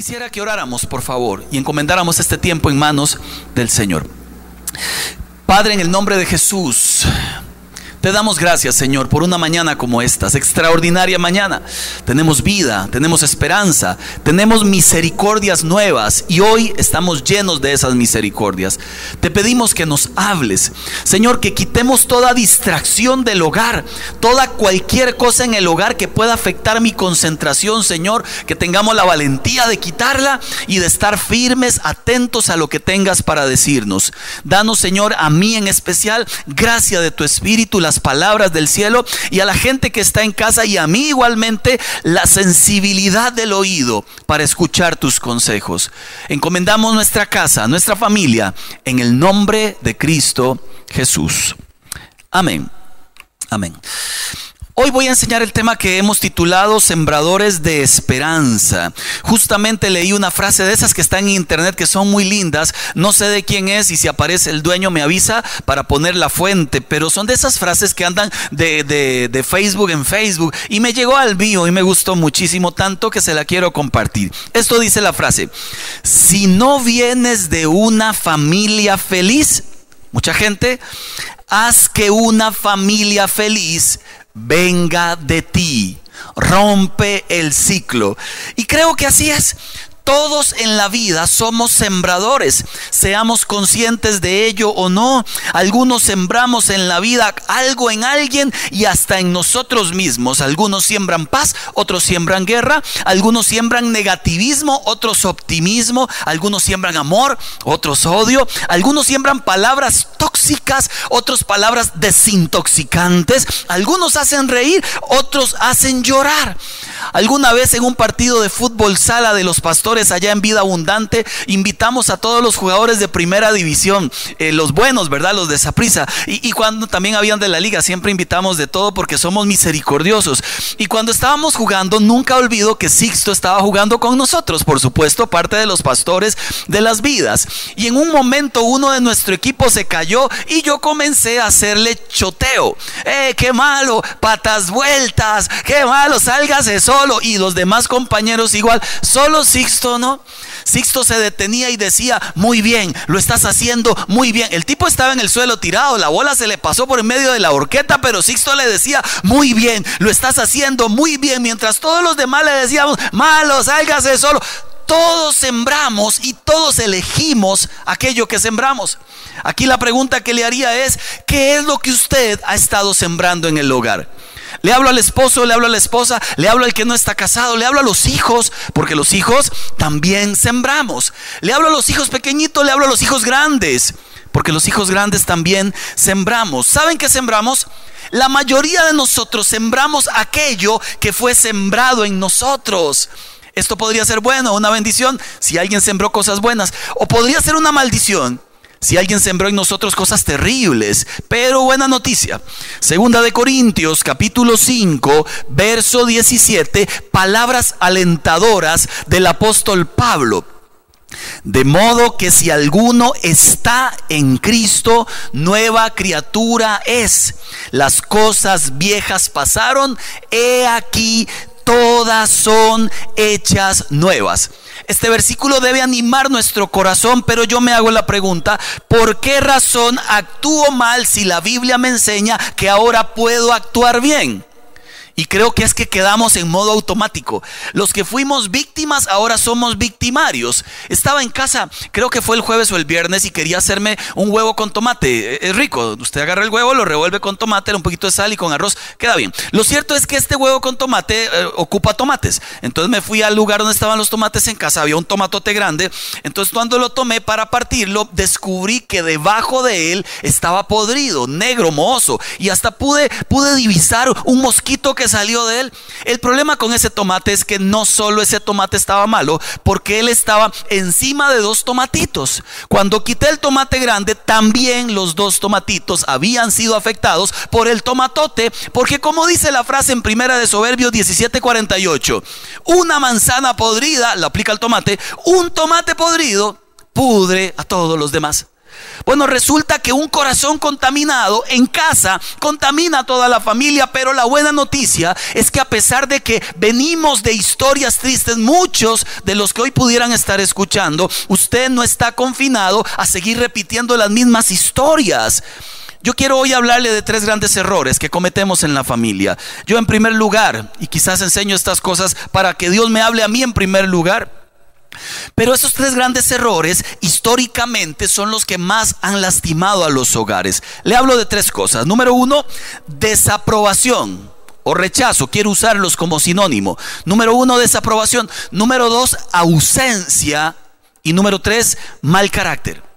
Quisiera que oráramos, por favor, y encomendáramos este tiempo en manos del Señor. Padre, en el nombre de Jesús, te damos gracias, Señor, por una mañana como esta, extraordinaria mañana. Tenemos vida, tenemos esperanza, tenemos misericordias nuevas y hoy estamos llenos de esas misericordias. Te pedimos que nos hables, Señor, que quitemos toda distracción del hogar, toda cualquier cosa en el hogar que pueda afectar mi concentración, Señor, que tengamos la valentía de quitarla y de estar firmes, atentos a lo que tengas para decirnos. Danos, Señor, a mí en especial, gracia de tu Espíritu, la palabras del cielo y a la gente que está en casa y a mí igualmente la sensibilidad del oído para escuchar tus consejos. Encomendamos nuestra casa, nuestra familia, en el nombre de Cristo Jesús. Amén. Amén. Hoy voy a enseñar el tema que hemos titulado Sembradores de Esperanza. Justamente leí una frase de esas que están en internet que son muy lindas. No sé de quién es y si aparece el dueño me avisa para poner la fuente. Pero son de esas frases que andan de, Facebook en Facebook. Y me llegó al mío y me gustó muchísimo tanto que se la quiero compartir. Esto dice la frase. Si no vienes de una familia feliz, mucha gente, haz que una familia feliz venga de ti. Rompe el ciclo. Y creo que así es. Todos en la vida somos sembradores, seamos conscientes de ello o no. Algunos sembramos en la vida algo en alguien y hasta en nosotros mismos. Algunos siembran paz, otros siembran guerra, algunos siembran negativismo, otros optimismo, algunos siembran amor, otros odio, algunos siembran palabras tóxicas, otros palabras desintoxicantes, algunos hacen reír, otros hacen llorar. Alguna vez en un partido de fútbol sala de los pastores allá en Vida Abundante, invitamos a todos los jugadores de primera división, eh, los buenos, ¿verdad? Los de Saprisa. Y, y cuando también habían de la liga, siempre invitamos de todo porque somos misericordiosos. Y cuando estábamos jugando, nunca olvido que Sixto estaba jugando con nosotros, por supuesto, parte de los pastores de las vidas. Y en un momento uno de nuestro equipo se cayó y yo comencé a hacerle choteo. ¡Eh, qué malo! Patas vueltas, qué malo, sálgase solo. Y los demás compañeros igual. Solo Sixto no. Sixto se detenía y decía, muy bien, lo estás haciendo muy bien. El tipo estaba en el suelo tirado, la bola se le pasó por en medio de la horqueta, pero Sixto le decía, muy bien, lo estás haciendo muy bien. Mientras todos los demás le decíamos, malo, sálgase solo todos sembramos y todos elegimos aquello que sembramos. Aquí la pregunta que le haría es, ¿qué es lo que usted ha estado sembrando en el hogar? Le hablo al esposo, le hablo a la esposa, le hablo al que no está casado, le hablo a los hijos, porque los hijos también sembramos. Le hablo a los hijos pequeñitos, le hablo a los hijos grandes, porque los hijos grandes también sembramos. ¿Saben qué sembramos? La mayoría de nosotros sembramos aquello que fue sembrado en nosotros. Esto podría ser bueno, una bendición, si alguien sembró cosas buenas, o podría ser una maldición si alguien sembró en nosotros cosas terribles, pero buena noticia. Segunda de Corintios, capítulo 5, verso 17, palabras alentadoras del apóstol Pablo. De modo que si alguno está en Cristo, nueva criatura es. Las cosas viejas pasaron, he aquí, todas son hechas nuevas. Este versículo debe animar nuestro corazón, pero yo me hago la pregunta, ¿por qué razón actúo mal si la Biblia me enseña que ahora puedo actuar bien? Y creo que es que quedamos en modo automático. Los que fuimos víctimas ahora somos victimarios. Estaba en casa, creo que fue el jueves o el viernes y quería hacerme un huevo con tomate. E-, es rico. Usted agarra el huevo, lo revuelve con tomate, un poquito de sal y con arroz. Queda bien. Lo cierto es que este huevo con tomate eh, ocupa tomates. Entonces me fui al lugar donde estaban los tomates en casa. Había un tomatote grande. Entonces cuando lo tomé para partirlo, descubrí que debajo de él estaba podrido, negro, mozo. Y hasta pude, pude divisar un mosquito que salió de él. El problema con ese tomate es que no solo ese tomate estaba malo, porque él estaba encima de dos tomatitos. Cuando quité el tomate grande, también los dos tomatitos habían sido afectados por el tomatote, porque como dice la frase en primera de Soberbios 17:48, una manzana podrida, lo aplica el tomate, un tomate podrido pudre a todos los demás. Bueno, resulta que un corazón contaminado en casa contamina a toda la familia, pero la buena noticia es que a pesar de que venimos de historias tristes, muchos de los que hoy pudieran estar escuchando, usted no está confinado a seguir repitiendo las mismas historias. Yo quiero hoy hablarle de tres grandes errores que cometemos en la familia. Yo en primer lugar, y quizás enseño estas cosas para que Dios me hable a mí en primer lugar, pero esos tres grandes errores históricamente son los que más han lastimado a los hogares. Le hablo de tres cosas. Número uno, desaprobación o rechazo. Quiero usarlos como sinónimo. Número uno, desaprobación. Número dos, ausencia. Y número tres, mal carácter.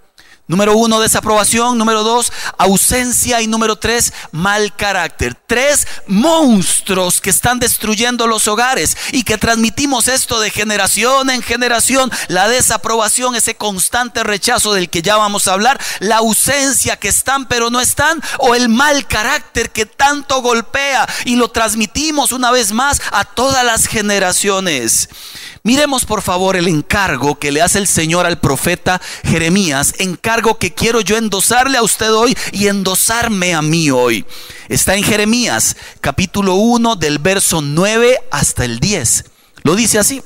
Número uno, desaprobación. Número dos, ausencia. Y número tres, mal carácter. Tres monstruos que están destruyendo los hogares y que transmitimos esto de generación en generación. La desaprobación, ese constante rechazo del que ya vamos a hablar. La ausencia que están pero no están. O el mal carácter que tanto golpea y lo transmitimos una vez más a todas las generaciones. Miremos por favor el encargo que le hace el Señor al profeta Jeremías, encargo que quiero yo endosarle a usted hoy y endosarme a mí hoy. Está en Jeremías capítulo 1 del verso 9 hasta el 10. Lo dice así.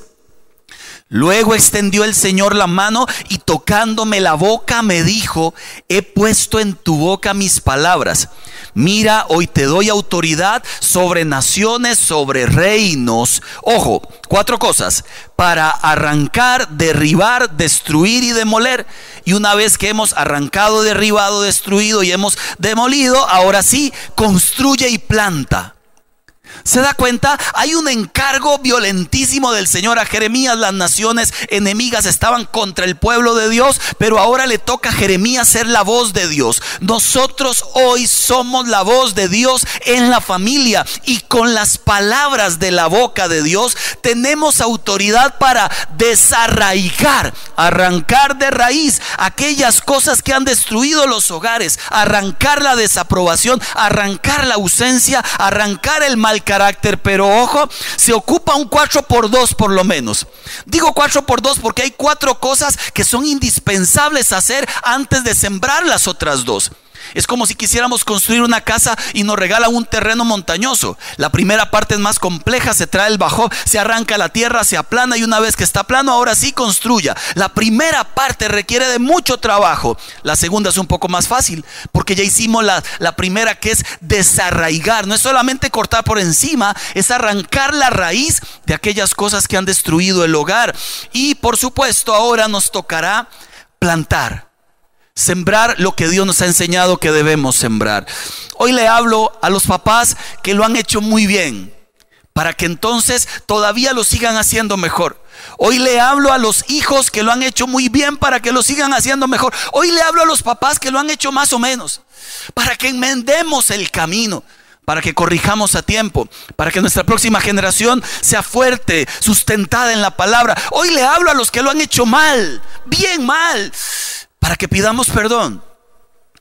Luego extendió el Señor la mano y tocándome la boca me dijo, he puesto en tu boca mis palabras. Mira, hoy te doy autoridad sobre naciones, sobre reinos. Ojo, cuatro cosas. Para arrancar, derribar, destruir y demoler. Y una vez que hemos arrancado, derribado, destruido y hemos demolido, ahora sí, construye y planta. ¿Se da cuenta? Hay un encargo violentísimo del Señor a Jeremías. Las naciones enemigas estaban contra el pueblo de Dios, pero ahora le toca a Jeremías ser la voz de Dios. Nosotros hoy somos la voz de Dios en la familia y con las palabras de la boca de Dios tenemos autoridad para desarraigar, arrancar de raíz aquellas cosas que han destruido los hogares, arrancar la desaprobación, arrancar la ausencia, arrancar el mal carácter, pero ojo, se ocupa un 4 por 2 por lo menos. Digo 4 por 2 porque hay cuatro cosas que son indispensables hacer antes de sembrar las otras dos. Es como si quisiéramos construir una casa y nos regalan un terreno montañoso. La primera parte es más compleja, se trae el bajo, se arranca la tierra, se aplana y una vez que está plano, ahora sí construya. La primera parte requiere de mucho trabajo. La segunda es un poco más fácil porque ya hicimos la, la primera que es desarraigar. No es solamente cortar por encima, es arrancar la raíz de aquellas cosas que han destruido el hogar. Y por supuesto ahora nos tocará plantar Sembrar lo que Dios nos ha enseñado que debemos sembrar. Hoy le hablo a los papás que lo han hecho muy bien, para que entonces todavía lo sigan haciendo mejor. Hoy le hablo a los hijos que lo han hecho muy bien para que lo sigan haciendo mejor. Hoy le hablo a los papás que lo han hecho más o menos, para que enmendemos el camino para que corrijamos a tiempo, para que nuestra próxima generación sea fuerte, sustentada en la palabra. Hoy le hablo a los que lo han hecho mal, bien mal, para que pidamos perdón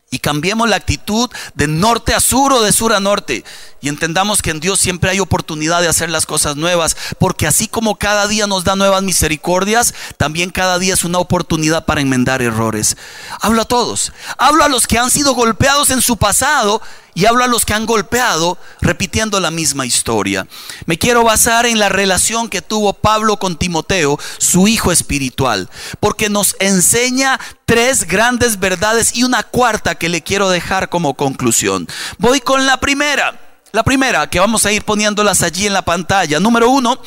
y cambiemos la actitud de norte a sur o de sur a norte y entendamos que en Dios siempre hay oportunidad de hacer las cosas nuevas, porque así como cada día nos da nuevas misericordias, también cada día es una oportunidad para enmendar errores. Hablo a todos, hablo a los que han sido golpeados en su pasado y hablo a los que han golpeado repitiendo la misma historia. Me quiero basar en la relación que tuvo Pablo con Timoteo, su hijo espiritual, porque nos enseña tres grandes verdades y una cuarta que le quiero dejar como conclusión. Voy con la primera. La primera, que vamos a ir poniéndolas allí en la pantalla. Número uno,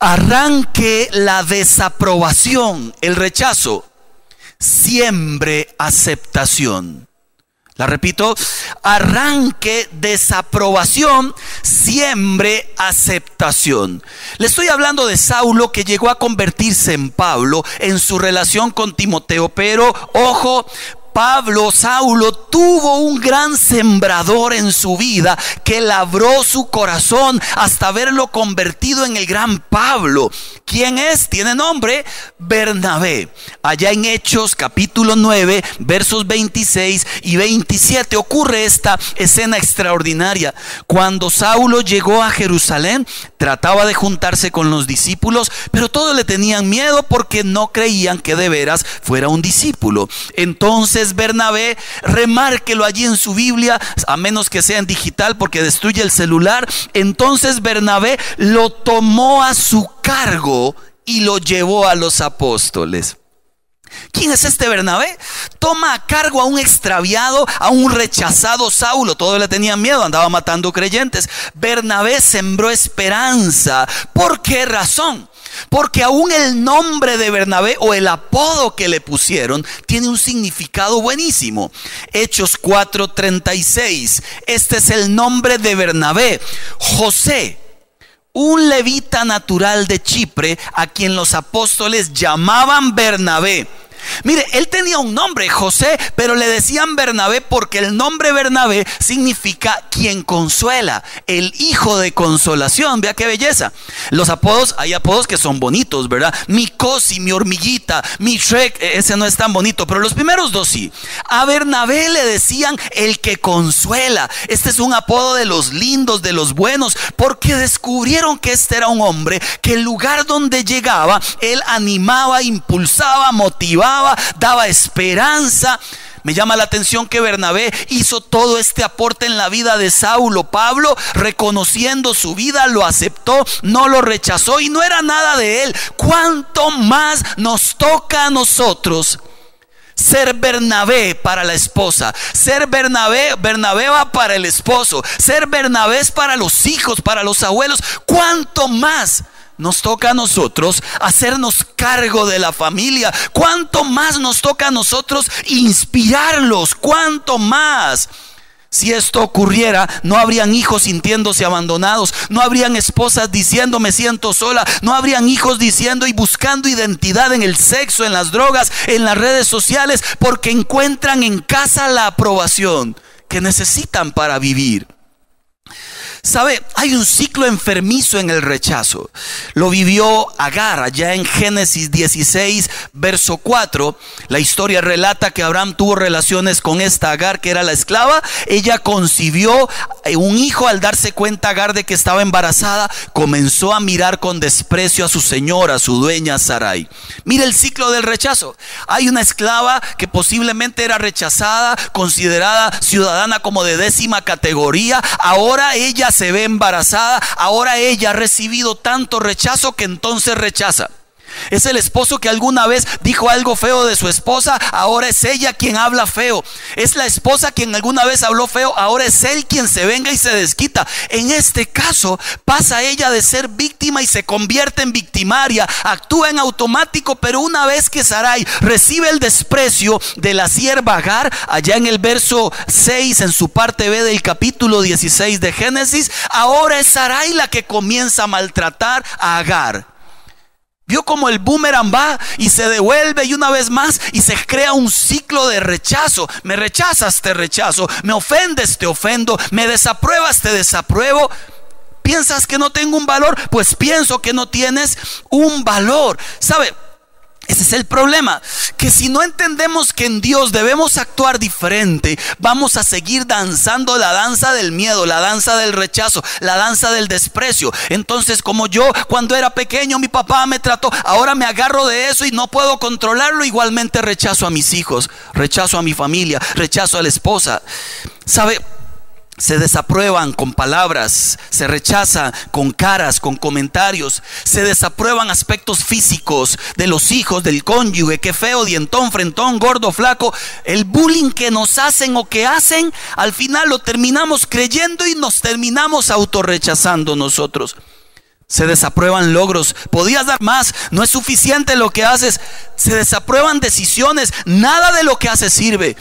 arranque la desaprobación, el rechazo. Siembre aceptación. Repito, arranque desaprobación, siembre aceptación. Le estoy hablando de Saulo que llegó a convertirse en Pablo en su relación con Timoteo, pero ojo, Pablo, Saulo, tuvo un gran sembrador en su vida que labró su corazón hasta verlo convertido en el gran Pablo. ¿Quién es? Tiene nombre Bernabé. Allá en Hechos capítulo 9, versos 26 y 27 ocurre esta escena extraordinaria. Cuando Saulo llegó a Jerusalén, trataba de juntarse con los discípulos, pero todos le tenían miedo porque no creían que de veras fuera un discípulo. Entonces Bernabé, remárquelo allí en su Biblia, a menos que sea en digital porque destruye el celular. Entonces Bernabé lo tomó a su cargo y lo llevó a los apóstoles. ¿Quién es este Bernabé? Toma a cargo a un extraviado, a un rechazado Saulo. Todos le tenían miedo, andaba matando creyentes. Bernabé sembró esperanza. ¿Por qué razón? Porque aún el nombre de Bernabé o el apodo que le pusieron tiene un significado buenísimo. Hechos 4:36. Este es el nombre de Bernabé. José, un levita natural de Chipre a quien los apóstoles llamaban Bernabé Mire, él tenía un nombre, José, pero le decían Bernabé porque el nombre Bernabé significa quien consuela, el hijo de consolación. Vea qué belleza. Los apodos, hay apodos que son bonitos, ¿verdad? Mi cosi, mi hormiguita, mi Shrek, e, ese no es tan bonito, pero los primeros dos sí. A Bernabé le decían el que consuela. Este es un apodo de los lindos, de los buenos, porque descubrieron que este era un hombre que el lugar donde llegaba, él animaba, impulsaba, motivaba daba esperanza. Me llama la atención que Bernabé hizo todo este aporte en la vida de Saulo. Pablo, reconociendo su vida, lo aceptó, no lo rechazó y no era nada de él. ¿Cuánto más nos toca a nosotros? Ser Bernabé para la esposa. Ser Bernabé, Bernabé va para el esposo. Ser Bernabé para los hijos, para los abuelos. ¿Cuánto más nos toca a nosotros hacernos cargo de la familia. ¿Cuánto más nos toca a nosotros inspirarlos? ¿Cuánto más? Si esto ocurriera, no habrían hijos sintiéndose abandonados, no habrían esposas diciendo me siento sola, no habrían hijos diciendo y buscando identidad en el sexo, en las drogas, en las redes sociales, porque encuentran en casa la aprobación que necesitan para vivir. Sabe, hay un ciclo enfermizo en el rechazo. Lo vivió Agar allá en Génesis 16, verso 4. La historia relata que Abraham tuvo relaciones con esta Agar, que era la esclava. Ella concibió eh, un hijo al darse cuenta Agar de que estaba embarazada. Comenzó a mirar con desprecio a su señora, a su dueña Sarai. Mire el ciclo del rechazo. Hay una esclava que posiblemente era rechazada, considerada ciudadana como de décima categoría. Ahora ella se ve embarazada, ahora ella ha recibido tanto rechazo que entonces rechaza. Es el esposo que alguna vez dijo algo feo de su esposa, ahora es ella quien habla feo. Es la esposa quien alguna vez habló feo, ahora es él quien se venga y se desquita. En este caso pasa ella de ser víctima y se convierte en victimaria, actúa en automático, pero una vez que Sarai recibe el desprecio de la sierva Agar, allá en el verso 6, en su parte B del capítulo 16 de Génesis, ahora es Sarai la que comienza a maltratar a Agar. Vio como el boomerang va y se devuelve y una vez más y se crea un ciclo de rechazo. Me rechazas, te rechazo. Me ofendes, te ofendo. Me desapruebas, te desapruebo. ¿Piensas que no tengo un valor? Pues pienso que no tienes un valor. ¿Sabe? Ese es el problema, que si no entendemos que en Dios debemos actuar diferente, vamos a seguir danzando la danza del miedo, la danza del rechazo, la danza del desprecio. Entonces, como yo cuando era pequeño mi papá me trató, ahora me agarro de eso y no puedo controlarlo, igualmente rechazo a mis hijos, rechazo a mi familia, rechazo a la esposa. ¿Sabe? Se desaprueban con palabras, se rechaza con caras, con comentarios, se desaprueban aspectos físicos de los hijos, del cónyuge, que feo, dientón, frentón, gordo, flaco, el bullying que nos hacen o que hacen, al final lo terminamos creyendo y nos terminamos autorrechazando nosotros. Se desaprueban logros, podías dar más, no es suficiente lo que haces, se desaprueban decisiones, nada de lo que haces sirve.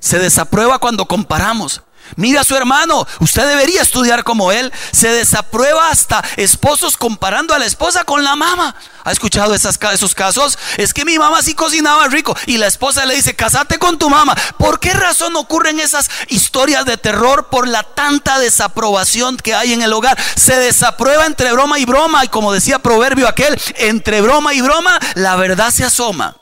Se desaprueba cuando comparamos. Mira a su hermano, usted debería estudiar como él. Se desaprueba hasta esposos comparando a la esposa con la mamá. ¿Ha escuchado esos casos? Es que mi mamá sí cocinaba rico y la esposa le dice, casate con tu mamá. ¿Por qué razón ocurren esas historias de terror? Por la tanta desaprobación que hay en el hogar. Se desaprueba entre broma y broma y como decía proverbio aquel, entre broma y broma la verdad se asoma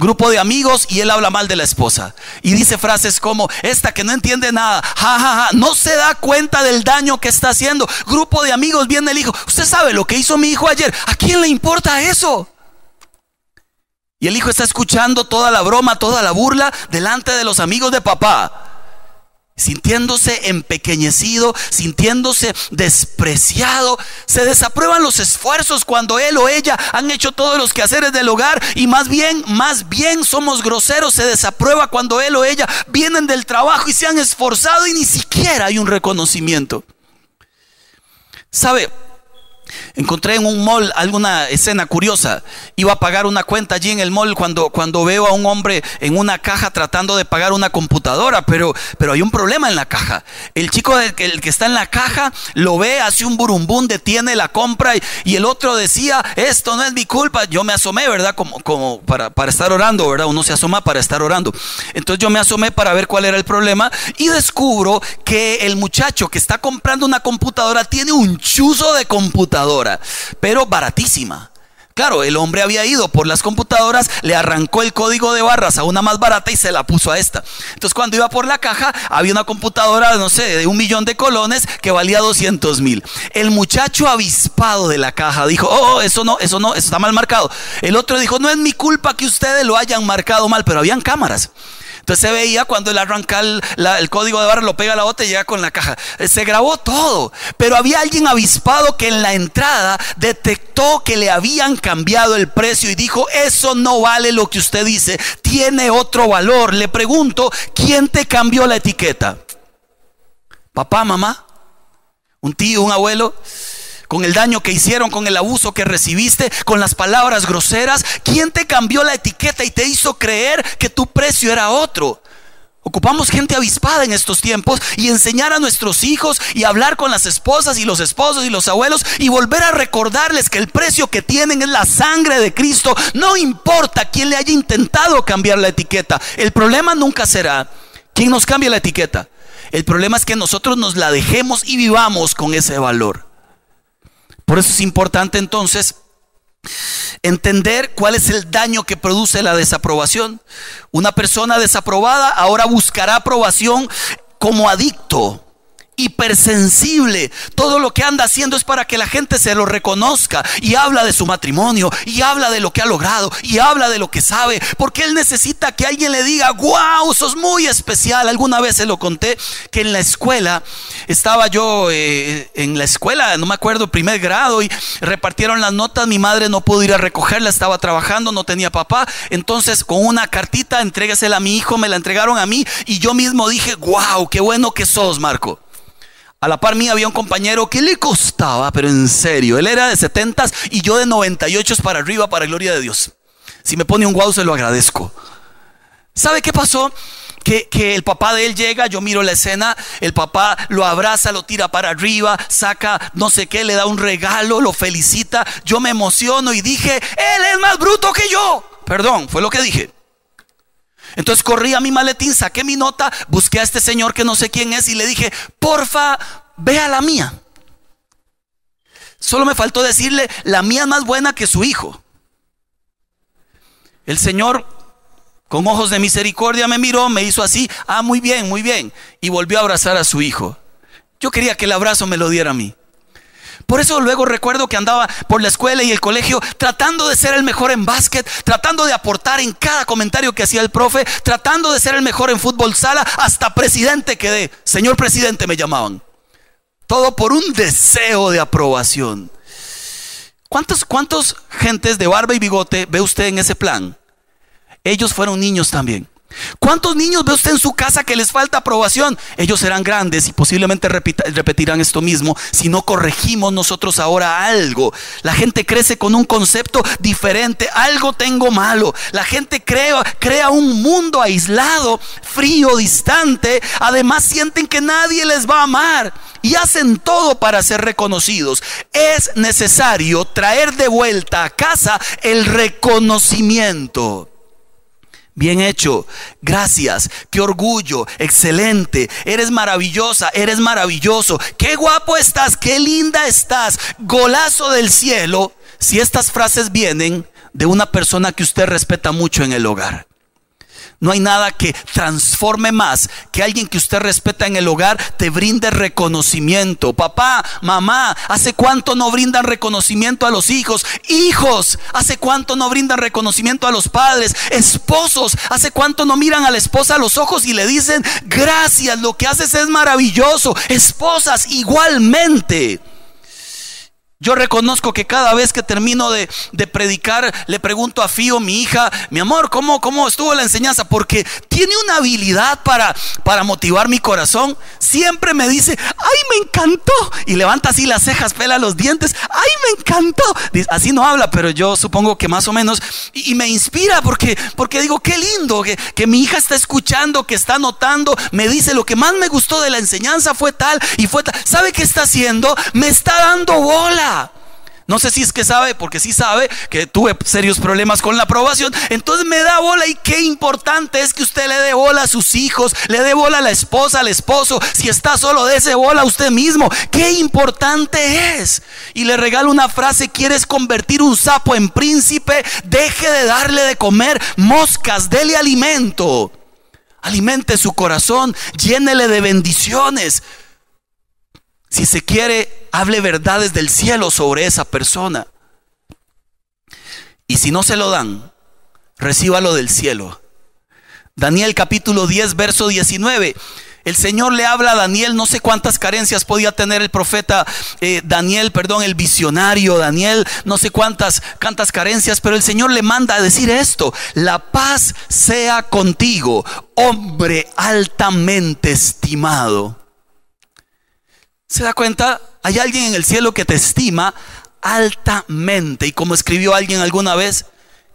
grupo de amigos y él habla mal de la esposa. Y dice frases como, esta que no entiende nada, ja, no se da cuenta del daño que está haciendo. Grupo de amigos, viene el hijo, usted sabe lo que hizo mi hijo ayer, ¿a quién le importa eso? Y el hijo está escuchando toda la broma, toda la burla delante de los amigos de papá sintiéndose empequeñecido, sintiéndose despreciado. Se desaprueban los esfuerzos cuando él o ella han hecho todos los quehaceres del hogar y más bien, más bien somos groseros. Se desaprueba cuando él o ella vienen del trabajo y se han esforzado y ni siquiera hay un reconocimiento. ¿Sabe? Encontré en un mall alguna escena curiosa. Iba a pagar una cuenta allí en el mall cuando, cuando veo a un hombre en una caja tratando de pagar una computadora, pero, pero hay un problema en la caja. El chico que, el que está en la caja lo ve, hace un burumbún, detiene la compra y, el otro decía, esto no es mi culpa. Yo me asomé, ¿verdad? Como, como para, para estar orando, ¿verdad? Uno se asoma para estar orando. Entonces yo me asomé para ver cuál era el problema y descubro que el muchacho que está comprando una computadora tiene un chuzo de computadora pero baratísima. Claro, el hombre había ido por las computadoras, le arrancó el código de barras a una más barata y se la puso a esta. Entonces cuando iba por la caja, había una computadora, no sé, de un millón de colones que valía 200 mil. El muchacho avispado de la caja dijo, oh, oh, eso no, eso no, eso está mal marcado. El otro dijo, no es mi culpa que ustedes lo hayan marcado mal, pero habían cámaras. Entonces se veía cuando él arranca el, código de barra, lo pega a la otra y llega con la caja. Eh, se grabó todo. Pero había alguien avispado que en la entrada detectó que le habían cambiado el precio y dijo, eso no vale lo que usted dice, tiene otro valor. Le pregunto, ¿quién te cambió la etiqueta? ¿Papá, mamá? ¿Un tío, un abuelo? Con el daño que hicieron, con el abuso que recibiste, con las palabras groseras? ¿Quién te cambió la etiqueta y te hizo creer que tu precio era otro? Ocupamos gente avispada en estos tiempos y enseñar a nuestros hijos y hablar con las esposas y los esposos y los abuelos y volver a recordarles que el precio que tienen es la sangre de Cristo. No importa quién le haya intentado cambiar la etiqueta. El problema nunca será quién nos cambia la etiqueta. El problema es que nosotros nos la dejemos y vivamos con ese valor. Por eso es importante entonces entender cuál es el daño que produce la desaprobación. Una persona desaprobada ahora buscará aprobación como adicto hipersensible. Todo lo que anda haciendo es para que la gente se lo reconozca y habla de su matrimonio y habla de lo que ha logrado y habla de lo que sabe, porque él necesita que alguien le diga, wow, sos muy especial. Alguna vez se lo conté que en la escuela estaba yo eh, en la escuela, no me acuerdo, primer grado y repartieron las notas, mi madre no pudo ir a recogerla, estaba trabajando, no tenía papá, entonces con una cartita, entrégasela a mi hijo, me la entregaron a mí y yo mismo dije, wow, qué bueno que sos, Marco. A la par mía había un compañero que le costaba, pero en serio, él era de 70 y yo de 98 para arriba, para gloria de Dios. Si me pone un guau, se lo agradezco. ¿Sabe qué pasó? Que, que, el papá de él llega, yo miro la escena, el papá lo abraza, lo tira para arriba, saca no sé qué, le da un regalo, lo felicita, yo me emociono y dije, él es más bruto que yo. Perdón, fue lo que dije. Entonces corrí a mi maletín, saqué mi nota, busqué a este señor que no sé quién es y le dije, porfa, ve a la mía. Solo me faltó decirle, la mía es más buena que su hijo. El Señor, con ojos de misericordia, me miró, me hizo así, ah, muy bien, muy bien, y volvió a abrazar a su hijo. Yo quería que el abrazo me lo diera a mí. Por eso luego recuerdo que andaba por la escuela y el colegio tratando de ser el mejor en básquet, tratando de aportar en cada comentario que hacía el profe, tratando de ser el mejor en fútbol sala, hasta presidente quedé. Señor presidente me llamaban. Todo por un deseo de aprobación. ¿Cuántos, cuántos gentes de barba y bigote ve usted en ese plan? Ellos fueron niños también. ¿Cuántos niños ve usted en su casa que les falta aprobación? Ellos serán grandes y posiblemente repetirán esto mismo si no corregimos nosotros ahora algo. La gente crece con un concepto diferente. Algo tengo malo. La gente crea, un mundo aislado, frío, distante. Además sienten que nadie les va a amar y hacen todo para ser reconocidos. Es necesario traer de vuelta a casa el reconocimiento. Bien hecho, gracias, qué orgullo, excelente, eres maravillosa, eres maravilloso, qué guapo estás, qué linda estás, golazo del cielo, si estas frases vienen de una persona que usted respeta mucho en el hogar. No hay nada que transforme más que alguien que usted respeta en el hogar te brinde reconocimiento. Papá, mamá, ¿hace cuánto no brindan reconocimiento a los hijos? Hijos, ¿hace cuánto no brindan reconocimiento a los padres? Esposos, ¿hace cuánto no miran a la esposa a los ojos y le dicen, gracias, lo que haces es maravilloso? Esposas, igualmente. Yo reconozco que cada vez que termino de, predicar, le pregunto a Fío, mi hija, mi amor, ¿cómo, ¿cómo estuvo la enseñanza? Porque tiene una habilidad para, para motivar mi corazón. Siempre me dice, ¡ay, me encantó! Y levanta así las cejas, pela los dientes, ¡ay, me encantó! Así no habla, pero yo supongo que más o menos. Y, me inspira porque, porque digo, qué lindo que, que mi hija está escuchando, que está notando. Me dice, lo que más me gustó de la enseñanza fue tal y fue tal. ¿Sabe qué está haciendo? Me está dando bola. No sé si es que sabe, porque sí sabe que tuve serios problemas con la aprobación. Entonces me da bola y qué importante es que usted le dé bola a sus hijos, le dé bola a la esposa, al esposo. Si está solo, ese bola a usted mismo. Qué importante es. Y le regalo una frase, ¿quieres convertir un sapo en príncipe? Deje de darle de comer moscas, dele alimento. Alimente su corazón, llénele de bendiciones. Si se quiere, hable verdades del cielo sobre esa persona. Y si no se lo dan, recíbalo del cielo. Daniel capítulo 10, verso 19. El Señor le habla a Daniel, no sé cuántas carencias podía tener el profeta eh, Daniel, perdón, el visionario Daniel, no sé cuántas, cuántas carencias, pero el Señor le manda a decir esto, la paz sea contigo, hombre altamente estimado. ¿Se da cuenta? Hay alguien en el cielo que te estima altamente. Y como escribió alguien alguna vez,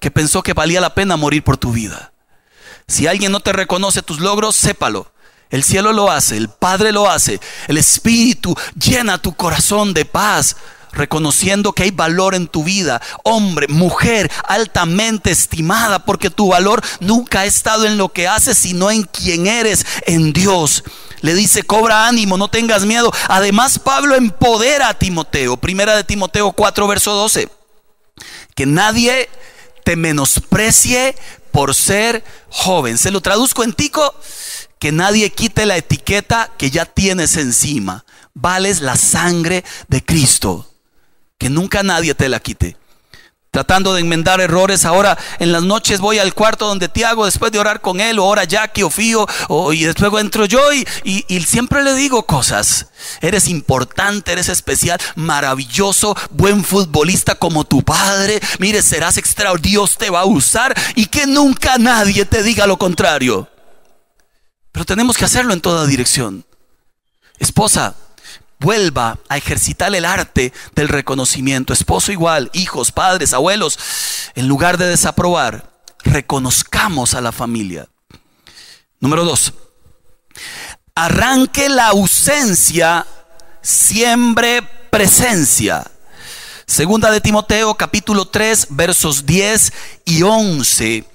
que pensó que valía la pena morir por tu vida. Si alguien no te reconoce tus logros, sépalo. El cielo lo hace, el Padre lo hace, el Espíritu llena tu corazón de paz, reconociendo que hay valor en tu vida. Hombre, mujer, altamente estimada, porque tu valor nunca ha estado en lo que haces, sino en quien eres, en Dios. Le dice, cobra ánimo, no tengas miedo. Además, Pablo empodera a Timoteo. Primera de Timoteo 4, verso 12. Que nadie te menosprecie por ser joven. Se lo traduzco en tico. Que nadie quite la etiqueta que ya tienes encima. Vales la sangre de Cristo. Que nunca nadie te la quite tratando de enmendar errores. Ahora en las noches voy al cuarto donde te hago después de orar con él, o ahora Jackie o Fío, y después entro yo y, y siempre le digo cosas. Eres importante, eres especial, maravilloso, buen futbolista como tu padre. Mire, serás extraordinario, Dios te va a usar y que nunca nadie te diga lo contrario. Pero tenemos que hacerlo en toda dirección. Esposa, vuelva a ejercitar el arte del reconocimiento. Esposo igual, hijos, padres, abuelos, en lugar de desaprobar, reconozcamos a la familia. Número dos, arranque la ausencia, siembre presencia. Segunda de Timoteo capítulo 3 versos 10 y 11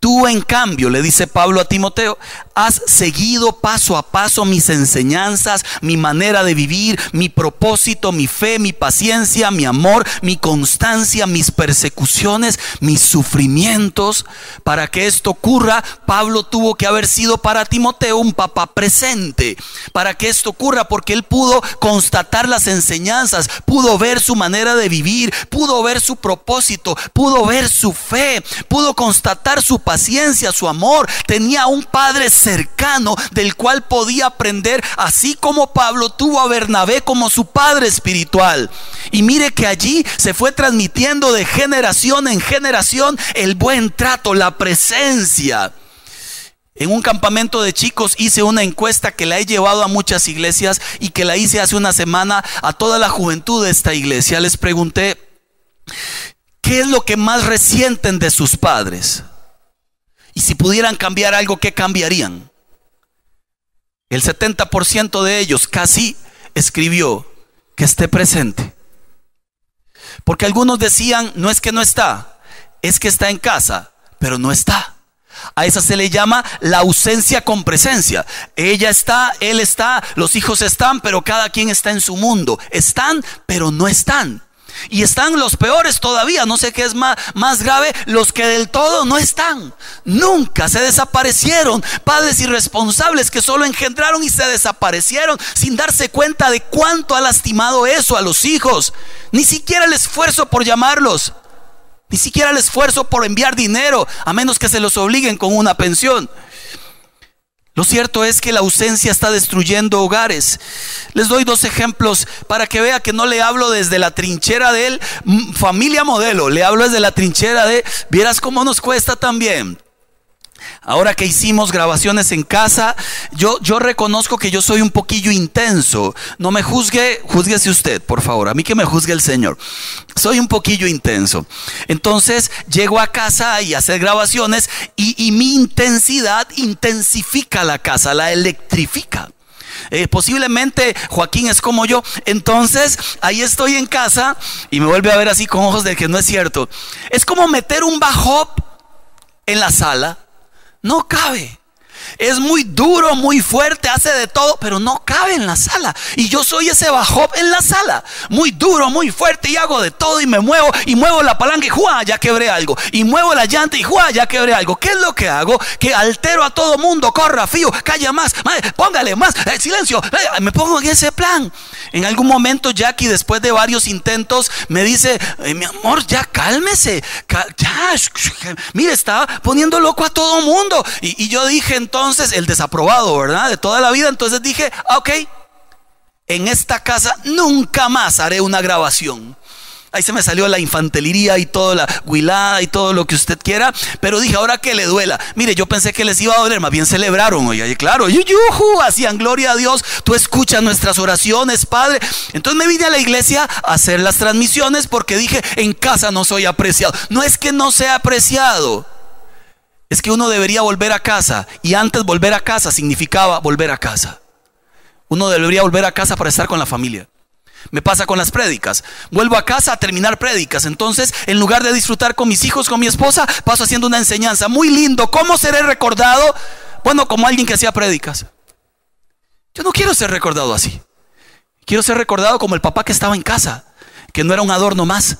Tú en cambio, le dice Pablo a Timoteo, has seguido paso a paso mis enseñanzas, mi manera de vivir, mi propósito, mi fe, mi paciencia, mi amor, mi constancia, mis persecuciones, mis sufrimientos. Para que esto ocurra, Pablo tuvo que haber sido para Timoteo un papá presente. Para que esto ocurra, porque él pudo constatar las enseñanzas, pudo ver su manera de vivir, pudo ver su propósito, pudo ver su fe, pudo constatar su paciencia, su amor. Tenía un padre cercano del cual podía aprender, así como Pablo tuvo a Bernabé como su padre espiritual. Y mire que allí se fue transmitiendo de generación en generación el buen trato, la presencia. En un campamento de chicos hice una encuesta que la he llevado a muchas iglesias y que la hice hace una semana a toda la juventud de esta iglesia. Les pregunté, ¿qué es lo que más resienten de sus padres? Y si pudieran cambiar algo, ¿qué cambiarían? El 70% de ellos casi escribió que esté presente. Porque algunos decían, no es que no está, es que está en casa, pero no está. A esa se le llama la ausencia con presencia. Ella está, él está, los hijos están, pero cada quien está en su mundo. Están, pero no están. Y están los peores todavía, no sé qué es más, más grave, los que del todo no están. Nunca se desaparecieron. Padres irresponsables que solo engendraron y se desaparecieron sin darse cuenta de cuánto ha lastimado eso a los hijos. Ni siquiera el esfuerzo por llamarlos. Ni siquiera el esfuerzo por enviar dinero, a menos que se los obliguen con una pensión. Lo cierto es que la ausencia está destruyendo hogares. Les doy dos ejemplos para que vea que no le hablo desde la trinchera de él, familia modelo, le hablo desde la trinchera de, vieras cómo nos cuesta también. Ahora que hicimos grabaciones en casa, yo, yo reconozco que yo soy un poquillo intenso. No me juzgue, juzguese usted, por favor. A mí que me juzgue el Señor. Soy un poquillo intenso. Entonces llego a casa y hacer grabaciones y, y mi intensidad intensifica la casa, la electrifica. Eh, posiblemente Joaquín es como yo. Entonces, ahí estoy en casa y me vuelve a ver así con ojos de que no es cierto. Es como meter un bajop en la sala no cabe. Es muy duro, muy fuerte, hace de todo, pero no cabe en la sala. Y yo soy ese bajop en la sala. Muy duro, muy fuerte y hago de todo y me muevo y muevo la palanca y ¡juá! ya quebré algo. Y muevo la llanta y ¡juá! ya quebré algo. ¿Qué es lo que hago? Que altero a todo mundo, corra, fío, calla más, póngale más, eh, silencio. Eh, me pongo en ese plan. En algún momento Jackie, después de varios intentos, me dice, eh, mi amor, ya cálmese. ya, mire, está poniendo loco a todo mundo. Y, y yo dije entonces, el desaprobado, ¿verdad? De toda la vida. Entonces dije, ah, ok, en esta casa nunca más haré una grabación. Ahí se me salió la infantilería y toda la huilada y todo lo que usted quiera. Pero dije, ahora que le duela. Mire, yo pensé que les iba a doler, más bien celebraron. Oye, claro, yuyu, hacían gloria a Dios. Tú escuchas nuestras oraciones, Padre. Entonces me vine a la iglesia a hacer las transmisiones porque dije, en casa no soy apreciado. No es que no sea apreciado. Es que uno debería volver a casa. Y antes volver a casa significaba volver a casa. Uno debería volver a casa para estar con la familia. Me pasa con las prédicas. Vuelvo a casa a terminar prédicas. Entonces, en lugar de disfrutar con mis hijos, con mi esposa, paso haciendo una enseñanza. Muy lindo. ¿Cómo seré recordado? Bueno, como alguien que hacía prédicas. Yo no quiero ser recordado así. Quiero ser recordado como el papá que estaba en casa, que no era un adorno más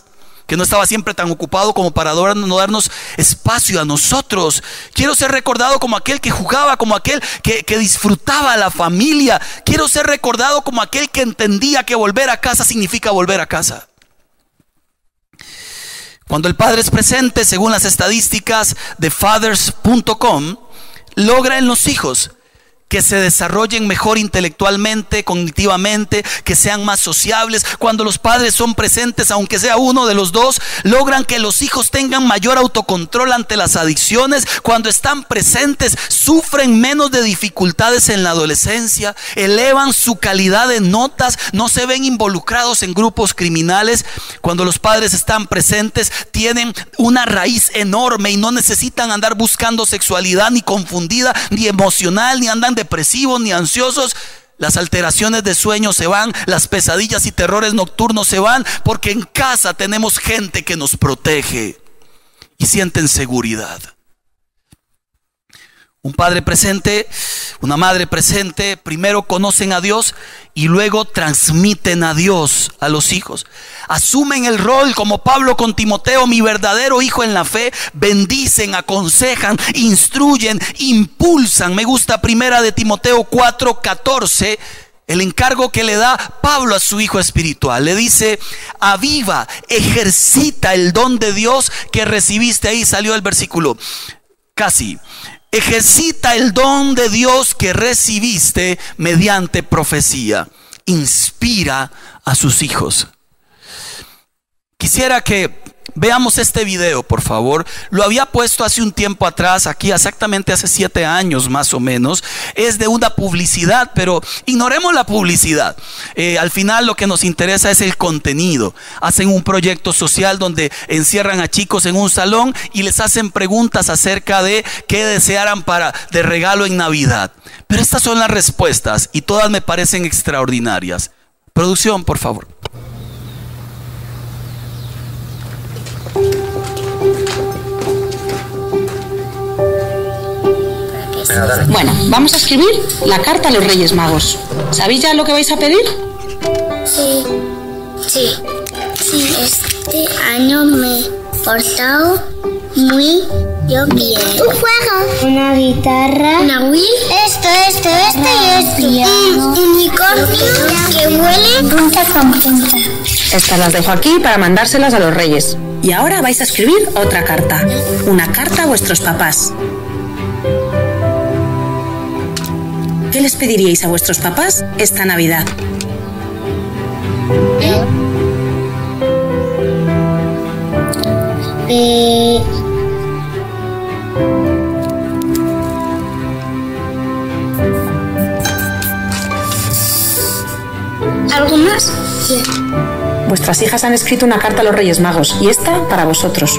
que no estaba siempre tan ocupado como para no darnos espacio a nosotros. Quiero ser recordado como aquel que jugaba, como aquel que, que disfrutaba la familia. Quiero ser recordado como aquel que entendía que volver a casa significa volver a casa. Cuando el padre es presente, según las estadísticas de fathers.com, logra en los hijos que se desarrollen mejor intelectualmente, cognitivamente, que sean más sociables. Cuando los padres son presentes, aunque sea uno de los dos, logran que los hijos tengan mayor autocontrol ante las adicciones. Cuando están presentes, sufren menos de dificultades en la adolescencia, elevan su calidad de notas, no se ven involucrados en grupos criminales. Cuando los padres están presentes, tienen una raíz enorme y no necesitan andar buscando sexualidad ni confundida, ni emocional, ni andan depresivos ni ansiosos, las alteraciones de sueño se van, las pesadillas y terrores nocturnos se van, porque en casa tenemos gente que nos protege y sienten seguridad. Un padre presente, una madre presente, primero conocen a Dios y luego transmiten a Dios a los hijos. Asumen el rol como Pablo con Timoteo, mi verdadero hijo en la fe, bendicen, aconsejan, instruyen, impulsan. Me gusta primera de Timoteo 4:14 el encargo que le da Pablo a su hijo espiritual. Le dice, aviva, ejercita el don de Dios que recibiste. Ahí salió el versículo. Casi. Ejercita el don de Dios que recibiste mediante profecía. Inspira a sus hijos. Quisiera que Veamos este video, por favor. Lo había puesto hace un tiempo atrás, aquí exactamente hace siete años más o menos. Es de una publicidad, pero ignoremos la publicidad. Eh, al final lo que nos interesa es el contenido. Hacen un proyecto social donde encierran a chicos en un salón y les hacen preguntas acerca de qué desearan para de regalo en Navidad. Pero estas son las respuestas y todas me parecen extraordinarias. Producción, por favor. Bueno, vamos a escribir la carta a los Reyes Magos. ¿Sabéis ya lo que vais a pedir? Sí, sí, si este año me he portado muy yo bien. Un juego. Una guitarra. Una Wii. Esto, esto, esto y esto. Y un unicornio que huele punta con punta. Estas las dejo aquí para mandárselas a los reyes. Y ahora vais a escribir otra carta. Una carta a vuestros papás. ¿Qué les pediríais a vuestros papás esta Navidad? Eh, ¿Algo más? Sí. Vuestras hijas han escrito una carta a los Reyes Magos y esta para vosotros.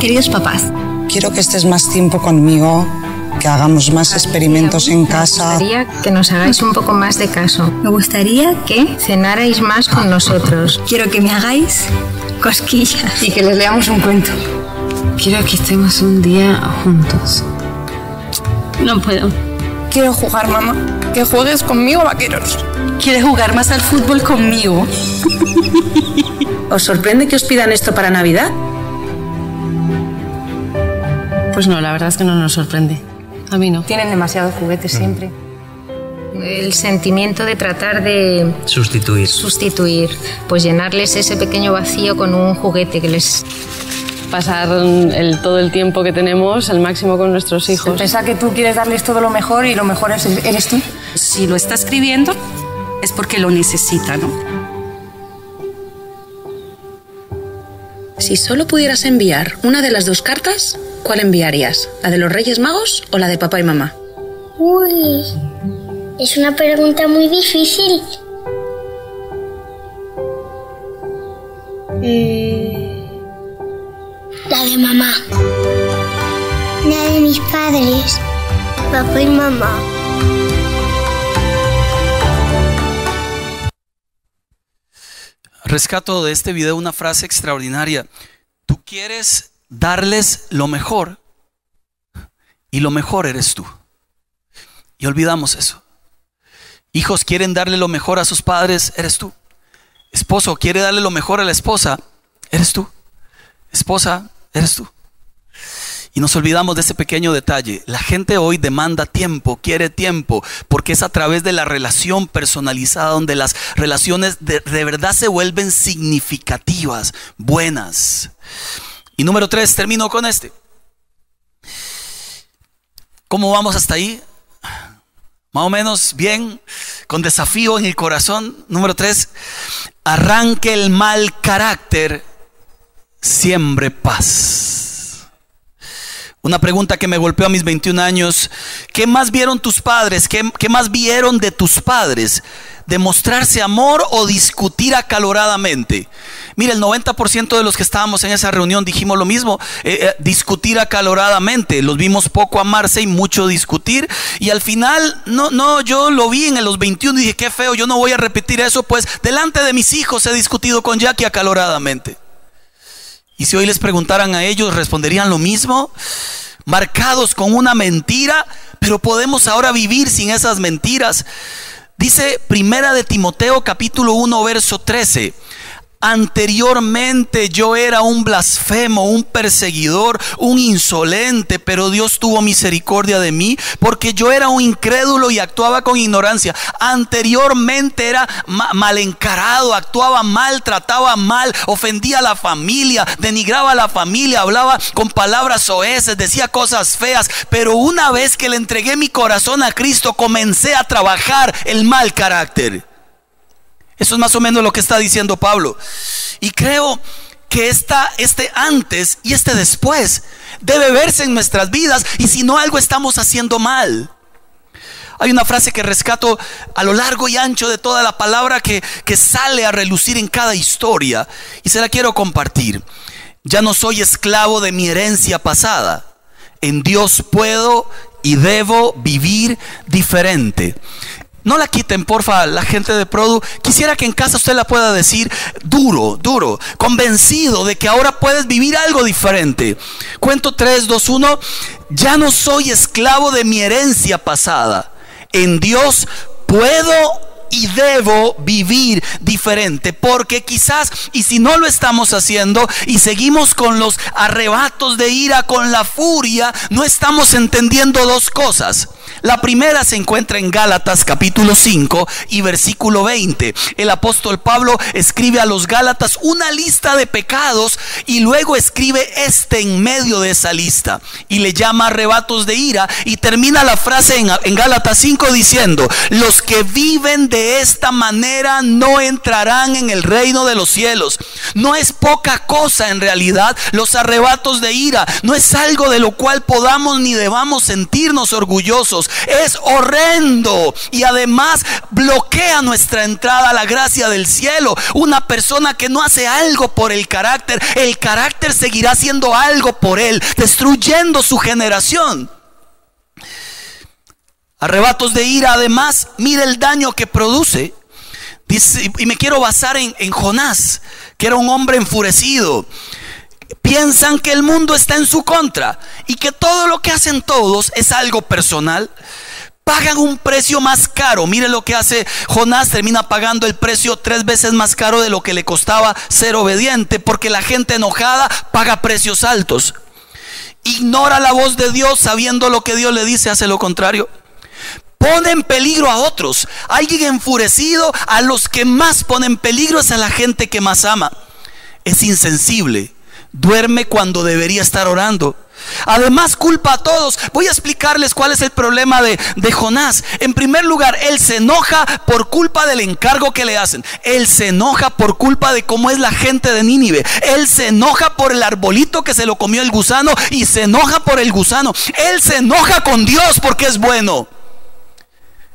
Queridos papás, Quiero que estés más tiempo conmigo, que hagamos más experimentos en casa. Me gustaría que nos hagáis un poco más de caso. me gustaría que Cenarais más con nosotros. quiero que me hagáis cosquillas. Y que les leamos un cuento. Quiero que estemos un día juntos. No puedo. Quiero jugar, mamá. Que juegues conmigo, vaqueros. ¿Quieres jugar más al fútbol conmigo? ¿Os sorprende que os pidan esto para Navidad? Pues no, la verdad es que no nos sorprende. A mí no. Tienen demasiados juguetes siempre. El sentimiento de tratar de Sustituir. sustituir, pues llenarles ese pequeño vacío con un juguete que les... Pasar el, todo el tiempo que tenemos al máximo con nuestros hijos. Pensar que tú quieres darles todo lo mejor y lo mejor es- eres tú. Si lo está escribiendo es porque lo necesita, ¿no? Si solo pudieras enviar una de las dos cartas, ¿cuál enviarías? ¿La de los Reyes Magos o la de papá y mamá? Uy, es una pregunta muy difícil. Mm, Papá y mamá. Rescato de este video una frase extraordinaria. Tú quieres darles lo mejor y lo mejor eres tú. Y olvidamos eso. Hijos quieren darle lo mejor a sus padres, eres tú. Esposo quiere darle lo mejor a la esposa, eres tú. Esposa, eres tú. Y nos olvidamos de ese pequeño detalle. La gente hoy demanda tiempo, quiere tiempo, porque es a través de la relación personalizada donde las relaciones de, verdad se vuelven significativas, buenas. Y número tres, termino con este. ¿Cómo vamos hasta ahí? Más o menos bien, con desafío en el corazón. Número tres, arranque el mal carácter, siembre paz. Una pregunta que me golpeó a mis 21 años. ¿Qué más vieron tus padres? ¿Qué, qué más vieron de tus padres? ¿Demostrarse amor o discutir acaloradamente? Mira, el 90% de los que estábamos en esa reunión dijimos lo mismo, eh, eh, discutir acaloradamente. Los vimos poco amarse y mucho discutir. Y al final, no, no, yo lo vi en los 21 y dije, qué feo, yo no voy a repetir eso, pues delante de mis hijos he discutido con Jackie acaloradamente. Y si hoy les preguntaran a ellos, responderían lo mismo, marcados con una mentira, pero podemos ahora vivir sin esas mentiras. Dice Primera de Timoteo capítulo 1 verso 13. Anteriormente yo era un blasfemo, un perseguidor, un insolente, pero Dios tuvo misericordia de mí porque yo era un incrédulo y actuaba con ignorancia. Anteriormente era ma- mal encarado, actuaba mal, trataba mal, ofendía a la familia, denigraba a la familia, hablaba con palabras soeces, decía cosas feas, pero una vez que le entregué mi corazón a Cristo, comencé a trabajar el mal carácter. Eso es más o menos lo que está diciendo Pablo. Y creo que esta, este antes y este después debe verse en nuestras vidas y si no algo estamos haciendo mal. Hay una frase que rescato a lo largo y ancho de toda la palabra que, que sale a relucir en cada historia y se la quiero compartir. Ya no soy esclavo de mi herencia pasada. En Dios puedo y debo vivir diferente. No la quiten, porfa, la gente de Produ. Quisiera que en casa usted la pueda decir duro, duro, convencido de que ahora puedes vivir algo diferente. Cuento 3, 2, 1. Ya no soy esclavo de mi herencia pasada. En Dios puedo y debo vivir diferente. Porque quizás, y si no lo estamos haciendo y seguimos con los arrebatos de ira, con la furia, no estamos entendiendo dos cosas. La primera se encuentra en Gálatas capítulo 5 y versículo 20. El apóstol Pablo escribe a los Gálatas una lista de pecados y luego escribe este en medio de esa lista y le llama arrebatos de ira y termina la frase en, Gálatas 5 diciendo, los que viven de esta manera no entrarán en el reino de los cielos. No es poca cosa en realidad los arrebatos de ira, no es algo de lo cual podamos ni debamos sentirnos orgullosos es horrendo y además bloquea nuestra entrada a la gracia del cielo. Una persona que no hace algo por el carácter, el carácter seguirá haciendo algo por él, destruyendo su generación. Arrebatos de ira, además, mire el daño que produce. y me quiero basar en, en Jonás, que era un hombre enfurecido piensan que el mundo está en su contra y que todo lo que hacen todos es algo personal, pagan un precio más caro. Mire lo que hace Jonás, termina pagando el precio tres veces más caro de lo que le costaba ser obediente, porque la gente enojada paga precios altos. Ignora la voz de Dios sabiendo lo que Dios le dice, hace lo contrario. Pone en peligro a otros. Alguien enfurecido a los que más ponen peligro es a la gente que más ama. Es insensible Duerme cuando debería estar orando. Además, culpa a todos. Voy a explicarles cuál es el problema de, Jonás. En primer lugar, él se enoja por culpa del encargo que le hacen. Él se enoja por culpa de cómo es la gente de Nínive. Él se enoja por el arbolito que se lo comió el gusano y se enoja por el gusano. Él se enoja con Dios porque es bueno.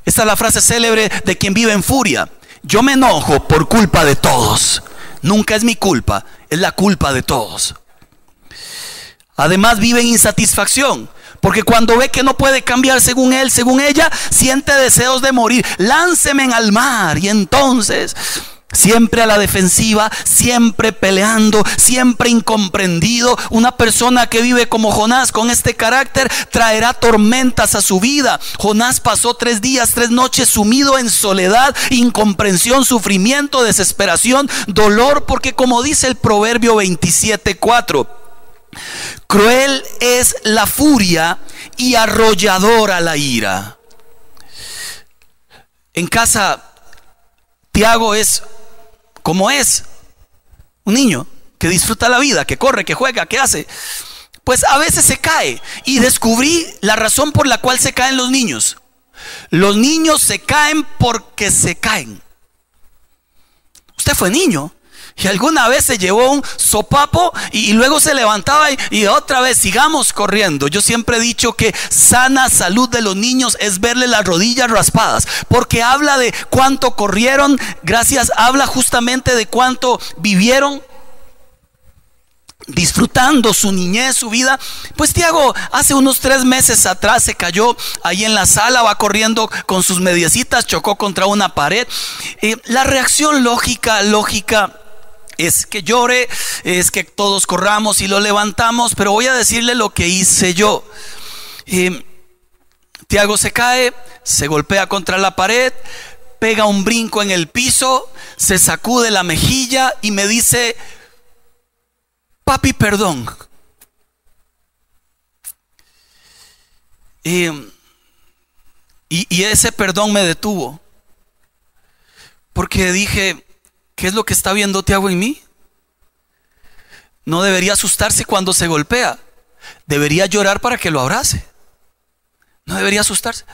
Esta es la frase célebre de quien vive en furia. Yo me enojo por culpa de todos. Nunca es mi culpa, es la culpa de todos. Además vive en insatisfacción. Porque cuando ve que no puede cambiar según él, según ella, siente deseos de morir. Lánceme al mar. Y entonces Siempre a la defensiva, siempre peleando, siempre incomprendido. Una persona que vive como Jonás con este carácter traerá tormentas a su vida. Jonás pasó tres días, tres noches sumido en soledad, incomprensión, sufrimiento, desesperación, dolor, porque como dice el Proverbio 27.4, cruel es la furia y arrolladora la ira. En casa, Tiago es como es un niño que disfruta la vida, que corre, que juega, que hace, pues a veces se cae. Y descubrí la razón por la cual se caen los niños. Los niños se caen porque se caen. Usted fue niño y alguna vez se llevó un sopapo y, luego se levantaba y, otra vez sigamos corriendo. Yo siempre he dicho que sana salud de los niños es verle las rodillas raspadas, porque habla de cuánto corrieron, gracias, habla justamente de cuánto vivieron disfrutando su niñez, su vida. Pues Tiago hace unos tres meses atrás se cayó ahí en la sala, va corriendo con sus mediecitas, chocó contra una pared. Eh, la reacción lógica, lógica es que llore, es que todos corramos y lo levantamos, pero voy a decirle lo que hice yo. Eh, Tiago se cae, se golpea contra la pared, pega un brinco en el piso, se sacude la mejilla y me dice, papi, perdón. y, y ese perdón me detuvo, porque dije, ¿Qué es lo que está viendo Tiago en mí? No debería asustarse cuando se golpea. Debería llorar para que lo abrace. No debería asustarse.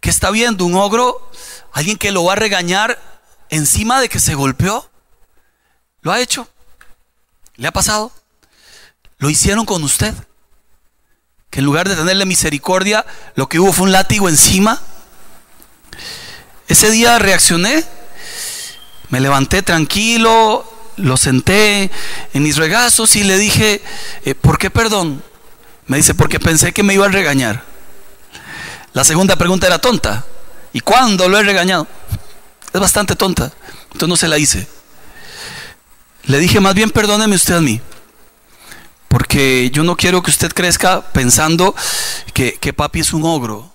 ¿Qué está viendo? ¿Un ogro? ¿Alguien que lo va a regañar encima de que se golpeó? ¿Lo ha hecho? ¿Le ha pasado? Lo hicieron con usted. Que en lugar de tenerle misericordia, lo que hubo fue un látigo encima. Ese día reaccioné me levanté tranquilo, lo senté en mis regazos y le dije, eh, ¿por qué perdón? Me dice, porque pensé que me iba a regañar. La segunda pregunta era tonta. ¿Y cuándo lo he regañado? Es bastante tonta. Entonces no se la hice. Le dije, más bien perdóneme usted a mí. Porque yo no quiero que usted crezca pensando que, que papi es un ogro.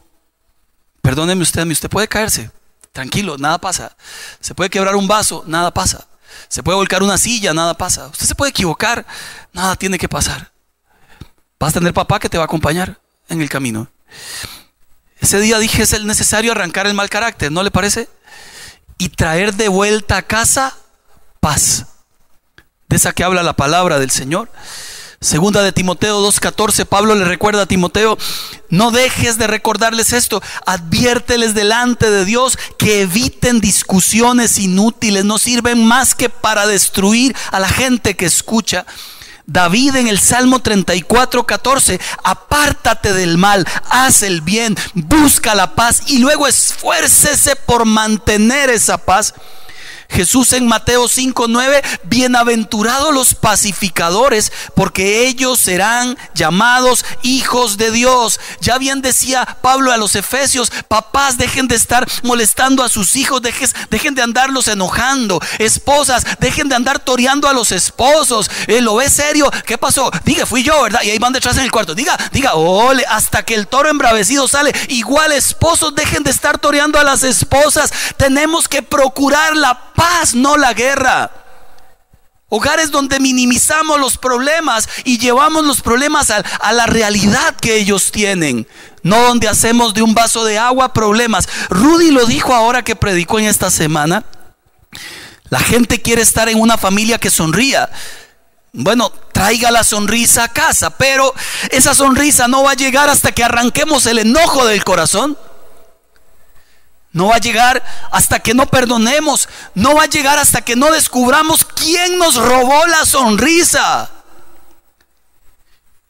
Perdóneme usted a mí. Usted puede caerse. Tranquilo, nada pasa. Se puede quebrar un vaso, nada pasa. Se puede volcar una silla, nada pasa. Usted se puede equivocar, nada tiene que pasar. Vas a tener papá que te va a acompañar en el camino. Ese día dije es el necesario arrancar el mal carácter, ¿no le parece? Y traer de vuelta a casa paz. De esa que habla la palabra del Señor. Segunda de Timoteo 2.14, Pablo le recuerda a Timoteo, no dejes de recordarles esto, adviérteles delante de Dios que eviten discusiones inútiles, no sirven más que para destruir a la gente que escucha. David en el Salmo 34, 14, apártate del mal, haz el bien, busca la paz y luego esfuércese por mantener esa paz. Jesús en Mateo 5:9, bienaventurados los pacificadores, porque ellos serán llamados hijos de Dios. Ya bien decía Pablo a los efesios, papás, dejen de estar molestando a sus hijos, dejen, dejen de andarlos enojando. Esposas, dejen de andar toreando a los esposos. Eh, ¿Lo ve serio? ¿Qué pasó? Diga, fui yo, ¿verdad? Y ahí van detrás en el cuarto. Diga, diga, ole, hasta que el toro embravecido sale. Igual esposos, dejen de estar toreando a las esposas. Tenemos que procurar la paz, no la guerra. Hogares donde minimizamos los problemas y llevamos los problemas a, a, la realidad que ellos tienen. No donde hacemos de un vaso de agua problemas. Rudy lo dijo ahora que predicó en esta semana. La gente quiere estar en una familia que sonría. Bueno, traiga la sonrisa a casa, pero esa sonrisa no va a llegar hasta que arranquemos el enojo del corazón. No va a llegar hasta que no perdonemos. No va a llegar hasta que no descubramos quién nos robó la sonrisa.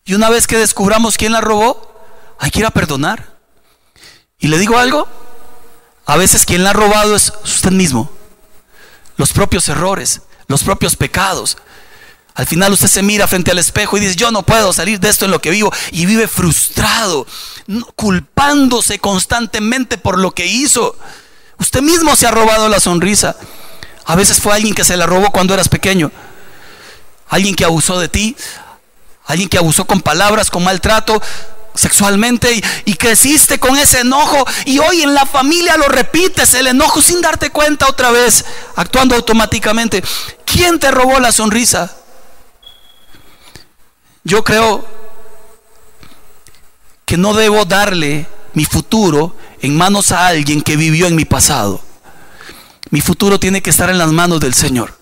Y una vez que descubramos quién la robó, hay que ir a perdonar. Y le digo algo, a veces quien la ha robado es usted mismo. Los propios errores, los propios pecados. Al final usted se mira frente al espejo y dice, yo no puedo salir de esto en lo que vivo. Y vive frustrado, culpándose constantemente por lo que hizo. Usted mismo se ha robado la sonrisa. A veces fue alguien que se la robó cuando eras pequeño. Alguien que abusó de ti. Alguien que abusó con palabras, con maltrato sexualmente y, creciste con ese enojo y hoy en la familia lo repites el enojo sin darte cuenta otra vez, actuando automáticamente. ¿Quién te robó la sonrisa? Yo creo que no debo darle mi futuro en manos a alguien que vivió en mi pasado. Mi futuro tiene que estar en las manos del Señor.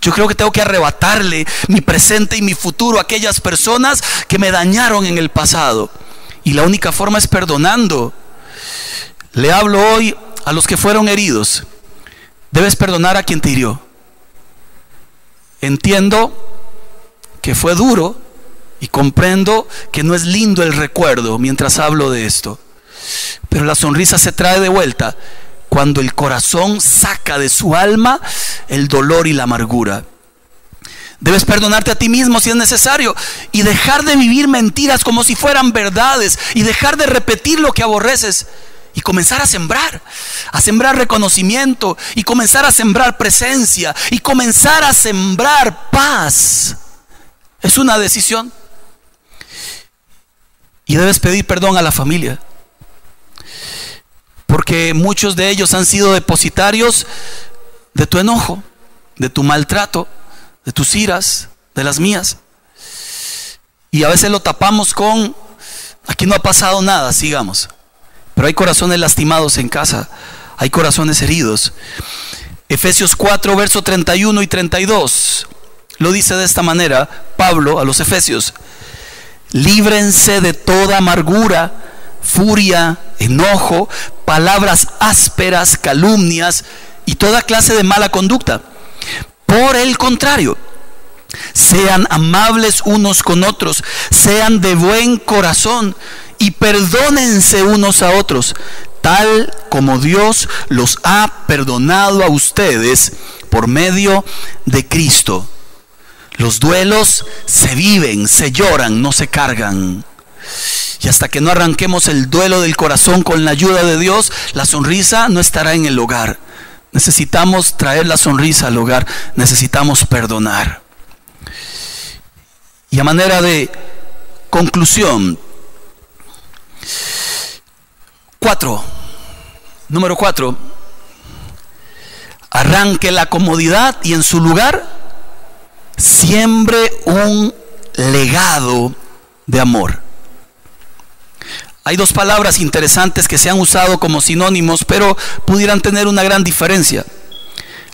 Yo creo que tengo que arrebatarle mi presente y mi futuro a aquellas personas que me dañaron en el pasado. Y la única forma es perdonando. Le hablo hoy a los que fueron heridos. Debes perdonar a quien te hirió. Entiendo que fue duro y comprendo que no es lindo el recuerdo mientras hablo de esto. Pero la sonrisa se trae de vuelta cuando el corazón saca de su alma el dolor y la amargura. Debes perdonarte a ti mismo si es necesario y dejar de vivir mentiras como si fueran verdades y dejar de repetir lo que aborreces y comenzar a sembrar, a sembrar reconocimiento y comenzar a sembrar presencia y comenzar a sembrar paz. Es una decisión. Y debes pedir perdón a la familia porque muchos de ellos han sido depositarios de tu enojo, de tu maltrato, de tus iras, de las mías. Y a veces lo tapamos con, aquí no ha pasado nada, sigamos. Pero hay corazones lastimados en casa, hay corazones heridos. Efesios 4, verso 31 y 32, lo dice de esta manera Pablo a los Efesios. Líbrense de toda amargura furia, enojo, palabras ásperas, calumnias y toda clase de mala conducta. Por el contrario, sean amables unos con otros, sean de buen corazón y perdónense unos a otros, tal como Dios los ha perdonado a ustedes por medio de Cristo. Los duelos se viven, se lloran, no se cargan. Y hasta que no arranquemos el duelo del corazón con la ayuda de Dios, la sonrisa no estará en el hogar. Necesitamos traer la sonrisa al hogar, necesitamos perdonar. Y a manera de conclusión, cuatro, número cuatro, arranque la comodidad y en su lugar siembre un legado de amor. Hay dos palabras interesantes que se han usado como sinónimos, pero pudieran tener una gran diferencia.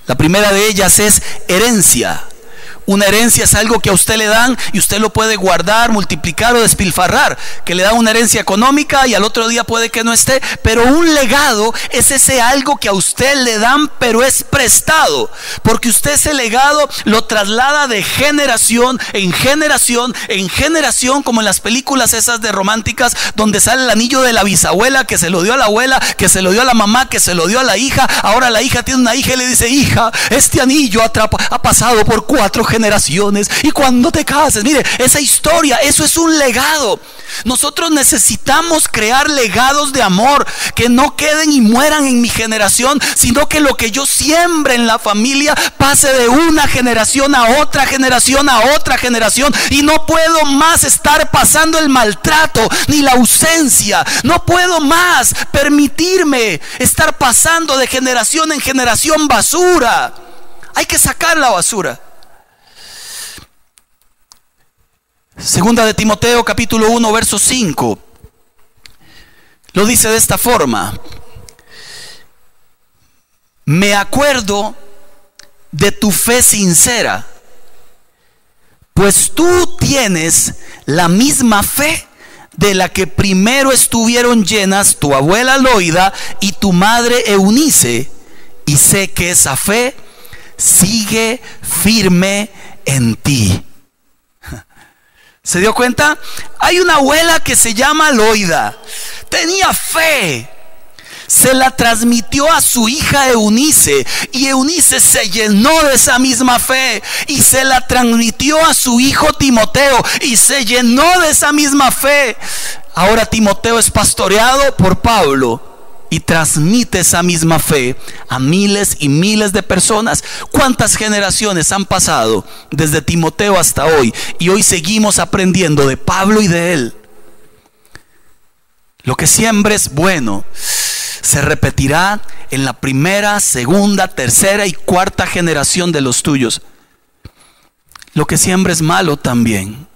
La primera de ellas es herencia. Una herencia es algo que a usted le dan y usted lo puede guardar, multiplicar o despilfarrar. Que le da una herencia económica y al otro día puede que no esté. Pero un legado es ese algo que a usted le dan, pero es prestado. Porque usted ese legado lo traslada de generación en generación, en generación, como en las películas esas de románticas, donde sale el anillo de la bisabuela que se lo dio a la abuela, que se lo dio a la mamá, que se lo dio a la hija. Ahora la hija tiene una hija y le dice, hija, este anillo ha, pasado por cuatro generaciones generaciones. Y cuando te cases, mire, esa historia, eso es un legado. Nosotros necesitamos crear legados de amor que no queden y mueran en mi generación, sino que lo que yo siembre en la familia pase de una generación a otra generación a otra generación. Y no puedo más estar pasando el maltrato ni la ausencia. No puedo más permitirme estar pasando de generación en generación basura. Hay que sacar la basura. Segunda de Timoteo capítulo 1 verso 5. Lo dice de esta forma. Me acuerdo de tu fe sincera, pues tú tienes la misma fe de la que primero estuvieron llenas tu abuela Loida y tu madre Eunice, y sé que esa fe sigue firme en ti. ¿Se dio cuenta? Hay una abuela que se llama Loida. Tenía fe. Se la transmitió a su hija Eunice y Eunice se llenó de esa misma fe y se la transmitió a su hijo Timoteo y se llenó de esa misma fe. Ahora Timoteo es pastoreado por Pablo y transmite esa misma fe a miles y miles de personas. ¿Cuántas generaciones han pasado desde Timoteo hasta hoy? Y hoy seguimos aprendiendo de Pablo y de él. Lo que siempre es bueno se repetirá en la primera, segunda, tercera y cuarta generación de los tuyos. Lo que siempre es malo también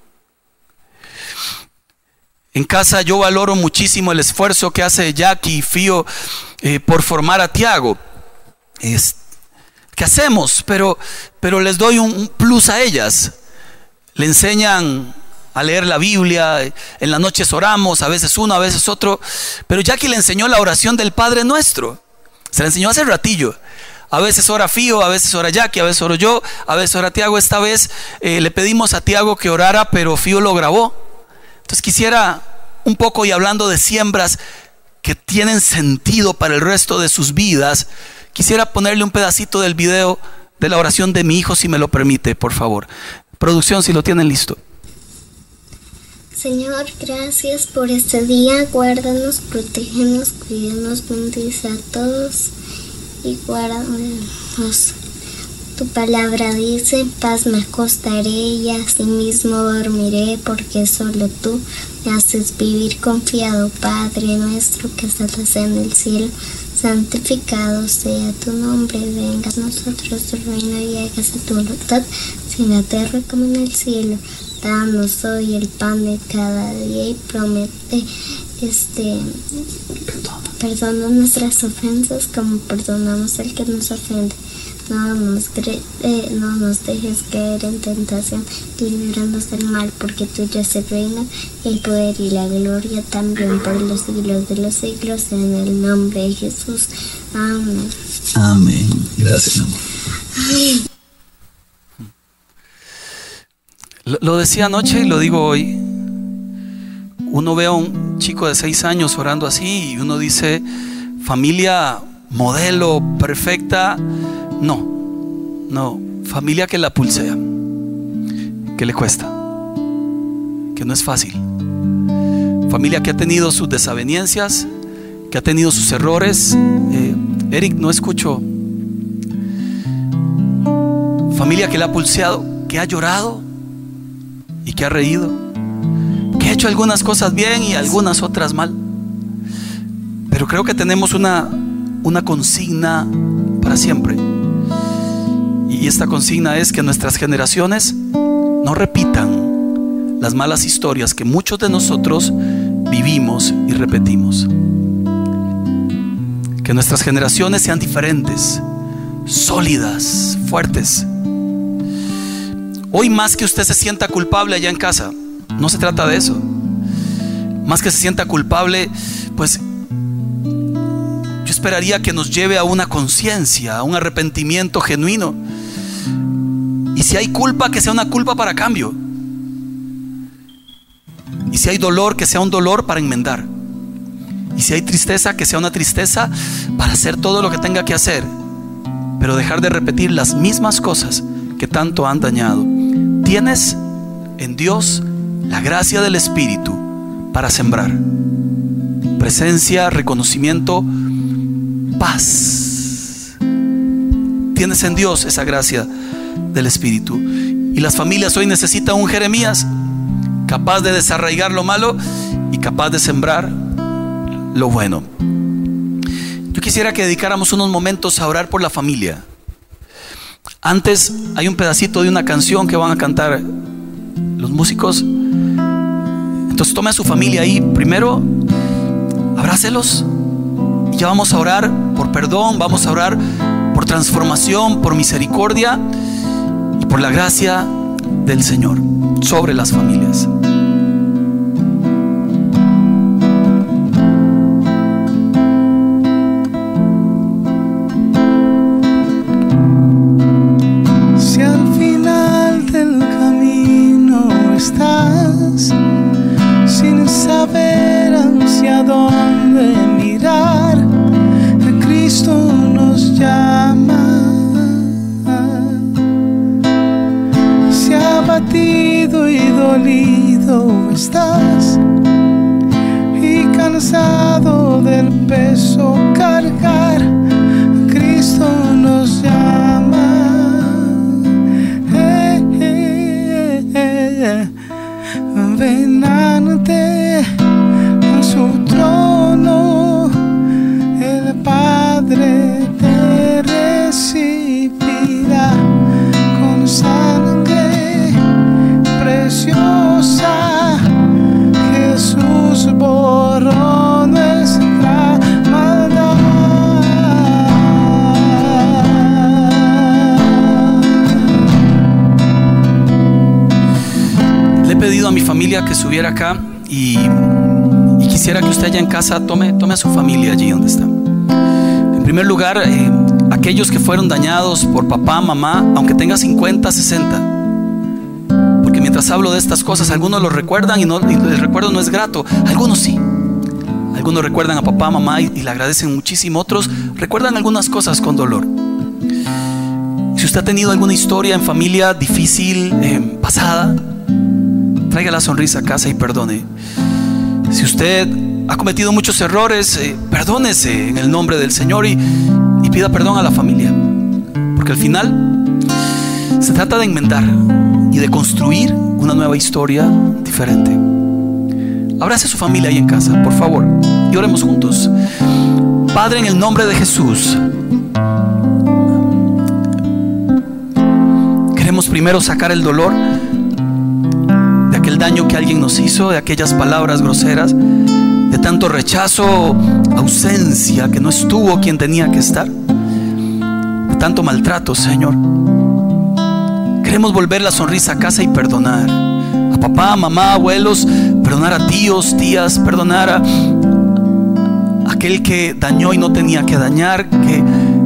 en casa yo valoro muchísimo el esfuerzo que hace Jackie y Fío eh, por formar a Tiago. ¿Qué hacemos? Pero, pero les doy un plus a ellas. Le enseñan a leer la Biblia, en las noches oramos, a veces uno, a veces otro. Pero Jackie le enseñó la oración del Padre Nuestro. Se la enseñó hace ratillo. A veces ora Fío, a veces ora Jackie, a veces oro yo, a veces ora Tiago. Esta vez eh, le pedimos a Tiago que orara, pero Fío lo grabó. Entonces quisiera un poco y hablando de siembras que tienen sentido para el resto de sus vidas, quisiera ponerle un pedacito del video de la oración de mi hijo, si me lo permite, por favor. Producción, si lo tienen listo. Señor, gracias por este día. Guárdanos, protégenos, cuídanos, bendice a todos y guárdanos tu palabra dice, paz me acostaré y asimismo dormiré, porque solo tú me haces vivir confiado, Padre nuestro que estás en el cielo. Santificado sea tu nombre, venga a nosotros tu reino y hágase tu voluntad, en la tierra como en el cielo. Danos hoy el pan de cada día y promete este perdona nuestras ofensas como perdonamos al que nos ofende no nos, eh, no nos dejes caer en tentación, líbranos del mal, porque tuyo es el reino, el poder y la gloria también por los siglos de los siglos, en el nombre de Jesús. Amén. Amén. Gracias, amor. Lo decía anoche y lo digo hoy. Uno ve a un chico de seis años orando así y uno dice, familia modelo perfecta, no, no, familia que la pulsea, que le cuesta, que no es fácil. Familia que ha tenido sus desavenencias, que ha tenido sus errores. Eh, Eric, no escucho. Familia que le ha pulseado, que ha llorado y que ha reído, que ha hecho algunas cosas bien y algunas otras mal. Pero creo que tenemos una, una consigna para siempre y esta consigna es que nuestras generaciones no repitan las malas historias que muchos de nosotros vivimos y repetimos. Que nuestras generaciones sean diferentes, sólidas, fuertes. Hoy más que usted se sienta culpable allá en casa, no se trata de eso. Más que se sienta culpable, pues yo esperaría que nos lleve a una conciencia, a un arrepentimiento genuino. Y si hay culpa, que sea una culpa para cambio. Y si hay dolor, que sea un dolor para enmendar. Y si hay tristeza, que sea una tristeza para hacer todo lo que tenga que hacer. Pero dejar de repetir las mismas cosas que tanto han dañado. Tienes en Dios la gracia del Espíritu para sembrar. Presencia, reconocimiento, paz. Tienes en Dios esa gracia del Espíritu. Y las familias hoy necesitan un Jeremías capaz de desarraigar lo malo y capaz de sembrar lo bueno. Yo quisiera que dedicáramos unos momentos a orar por la familia. Antes hay un pedacito de una canción que van a cantar los músicos. Entonces tome a su familia ahí. Primero, abrácelos. Y ya vamos a orar por perdón, vamos a orar por transformación, por misericordia por la gracia del Señor sobre las familias. Tome, tome a su familia allí donde está. En primer lugar, eh, aquellos que fueron dañados por papá, mamá, aunque tenga 50, 60. Porque mientras hablo de estas cosas, algunos lo recuerdan y, no, el recuerdo no es grato. Algunos sí. Algunos recuerdan a papá, mamá y, y le agradecen muchísimo. Otros recuerdan algunas cosas con dolor. Si usted ha tenido alguna historia en familia difícil, eh, pasada, traiga la sonrisa a casa y perdone. Si usted ha cometido muchos errores, eh, perdónese en el nombre del Señor y, pida perdón a la familia. Porque al final se trata de enmendar y de construir una nueva historia diferente. Abrace a su familia ahí en casa, por favor, y oremos juntos. Padre, en el nombre de Jesús, queremos primero sacar el dolor de aquel daño que alguien nos hizo, de aquellas palabras groseras, de tanto rechazo, ausencia, que no estuvo quien tenía que estar, de tanto maltrato, Señor. Queremos volver la sonrisa a casa y perdonar a papá, mamá, abuelos, perdonar a tíos, tías, perdonar a aquel que dañó y no tenía que dañar, que,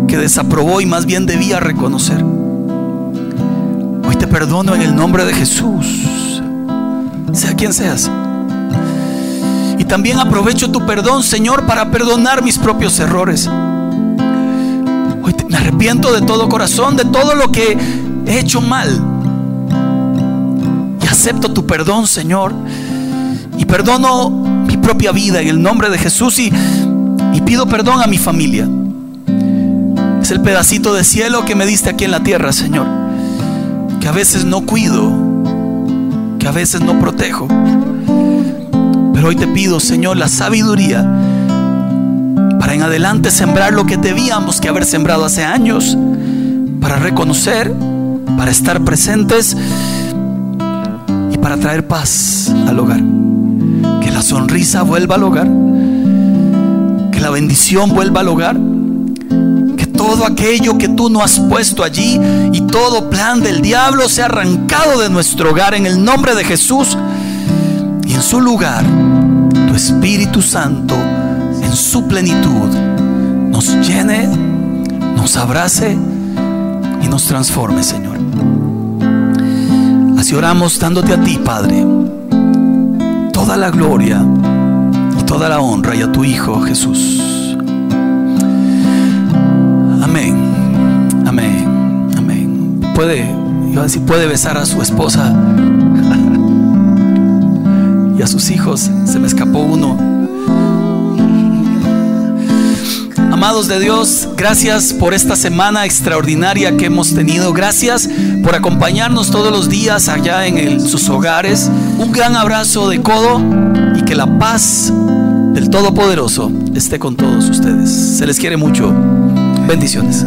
que desaprobó y más bien debía reconocer. Hoy te perdono en el nombre de Jesús, sea quien seas. Y también aprovecho tu perdón, Señor, para perdonar mis propios errores. Hoy me arrepiento de todo corazón, de todo lo que he hecho mal. Y acepto tu perdón, Señor. Y perdono mi propia vida en el nombre de Jesús y pido perdón a mi familia. Es el pedacito de cielo que me diste aquí en la tierra, Señor. Que a veces no cuido, que a veces no protejo. Pero hoy te pido, Señor, la sabiduría para en adelante sembrar lo que debíamos que haber sembrado hace años, para reconocer, para estar presentes y para traer paz al hogar. Que la sonrisa vuelva al hogar, que la bendición vuelva al hogar, que todo aquello que tú no has puesto allí y todo plan del diablo sea arrancado de nuestro hogar en el nombre de Jesús y en su lugar tu Espíritu Santo en su plenitud nos llene, nos abrace y nos transforme, Señor. Así oramos dándote a ti, Padre, toda la gloria y toda la honra y a tu Hijo Jesús. Amén, amén, amén. Puede, iba decir, puede besar a su esposa y a sus hijos. Se me escapó uno. Amados de Dios, gracias por esta semana extraordinaria que hemos tenido. Gracias por acompañarnos todos los días allá en sus hogares. Un gran abrazo de codo y que la paz del Todopoderoso esté con todos ustedes. Se les quiere mucho. Bendiciones.